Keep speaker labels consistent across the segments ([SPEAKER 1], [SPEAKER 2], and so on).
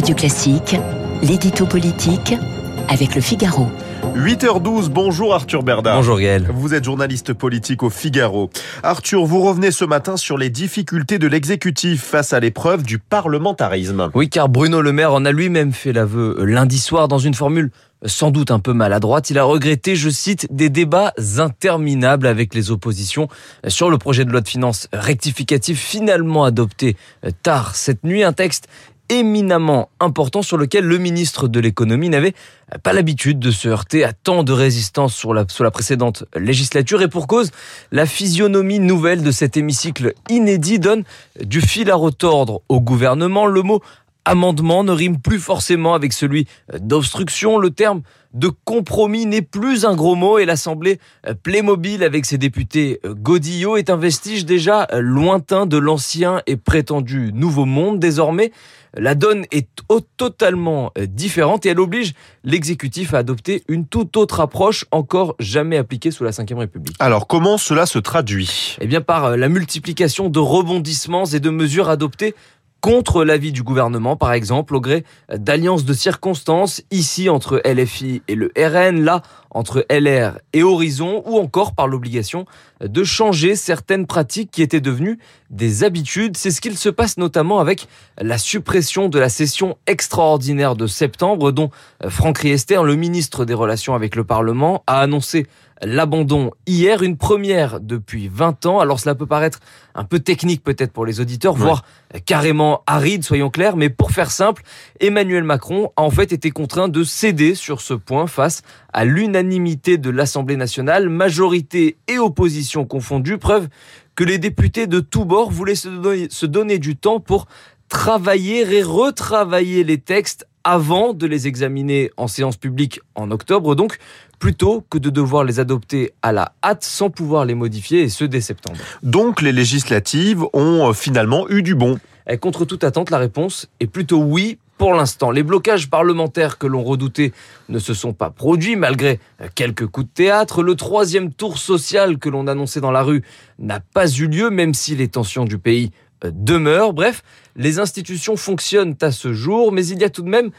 [SPEAKER 1] Radio Classique, l'édito politique avec le Figaro.
[SPEAKER 2] 8h12, bonjour Arthur Berda.
[SPEAKER 3] Bonjour Gaël.
[SPEAKER 2] Vous êtes journaliste politique au Figaro. Arthur, vous revenez ce matin sur les difficultés de l'exécutif face à l'épreuve du parlementarisme.
[SPEAKER 3] Oui, car Bruno Le Maire en a lui-même fait l'aveu lundi soir dans une formule sans doute un peu maladroite. Il a regretté, je cite, des débats interminables avec les oppositions sur le projet de loi de finances rectificatif finalement adopté tard cette nuit. Un texte éminemment important sur lequel le ministre de l'économie n'avait pas l'habitude de se heurter à tant de résistance sur la, sur la précédente législature et pour cause, la physionomie nouvelle de cet hémicycle inédit donne du fil à retordre au gouvernement. Le mot amendement ne rime plus forcément avec celui d'obstruction. Le terme de compromis n'est plus un gros mot et l'Assemblée Playmobil avec ses députés Godillot est un vestige déjà lointain de l'ancien et prétendu nouveau monde. Désormais, la donne est totalement différente et elle oblige l'exécutif à adopter une toute autre approche encore jamais appliquée sous la Ve République.
[SPEAKER 2] Alors comment cela se traduit?
[SPEAKER 3] Eh bien par la multiplication de rebondissements et de mesures adoptées contre l'avis du gouvernement, par exemple, au gré d'alliances de circonstances, ici entre LFI et le RN, là entre LR et Horizon, ou encore par l'obligation de changer certaines pratiques qui étaient devenues des habitudes. C'est ce qu'il se passe notamment avec la suppression de la session extraordinaire de septembre, dont Franck Riester, le ministre des Relations avec le Parlement, a annoncé l'abandon hier, une première depuis 20 ans. Alors cela peut paraître un peu technique peut-être pour les auditeurs, ouais. voire carrément aride, soyons clairs, mais pour faire simple, Emmanuel Macron a en fait été contraint de céder sur ce point face à l'unanimité de l'Assemblée nationale, majorité et opposition confondues, preuve que les députés de tous bords voulaient se donner, se donner du temps pour travailler et retravailler les textes avant de les examiner en séance publique en octobre, donc plutôt que de devoir les adopter à la hâte sans pouvoir les modifier, et ce dès septembre.
[SPEAKER 2] Donc les législatives ont finalement eu du bon
[SPEAKER 3] et Contre toute attente, la réponse est plutôt oui pour l'instant. Les blocages parlementaires que l'on redoutait ne se sont pas produits malgré quelques coups de théâtre. Le troisième tour social que l'on annonçait dans la rue n'a pas eu lieu, même si les tensions du pays demeure. Bref, les institutions fonctionnent à ce jour, mais il y a tout de même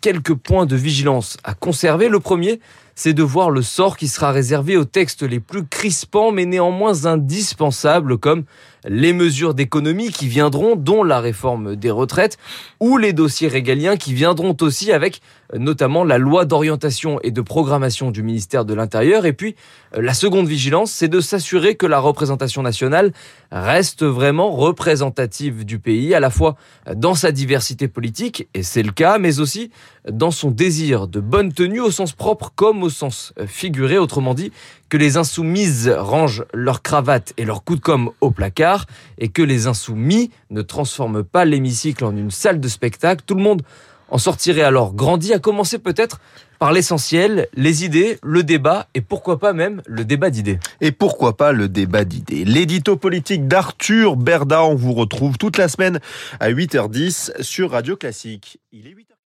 [SPEAKER 3] quelques points de vigilance à conserver. Le premier, c'est de voir le sort qui sera réservé aux textes les plus crispants, mais néanmoins indispensables, comme les mesures d'économie qui viendront, dont la réforme des retraites, ou les dossiers régaliens qui viendront aussi avec notamment la loi d'orientation et de programmation du ministère de l'Intérieur. Et puis, la seconde vigilance, c'est de s'assurer que la représentation nationale reste vraiment représentative du pays, à la fois dans sa diversité politique, et c'est le cas, mais aussi dans son désir de bonne tenue au sens propre comme au sens figuré, autrement dit, que les insoumises rangent leurs cravates et leurs coups de com' au placard et que les insoumis ne transforment pas l'hémicycle en une salle de spectacle. Tout le monde en sortirait alors grandi, à commencer peut-être par l'essentiel, les idées, le débat et pourquoi pas même le débat d'idées.
[SPEAKER 2] Et pourquoi pas le débat d'idées L'édito politique d'Arthur Berda, on vous retrouve toute la semaine à 8h10 sur Radio Classique. Il est 8h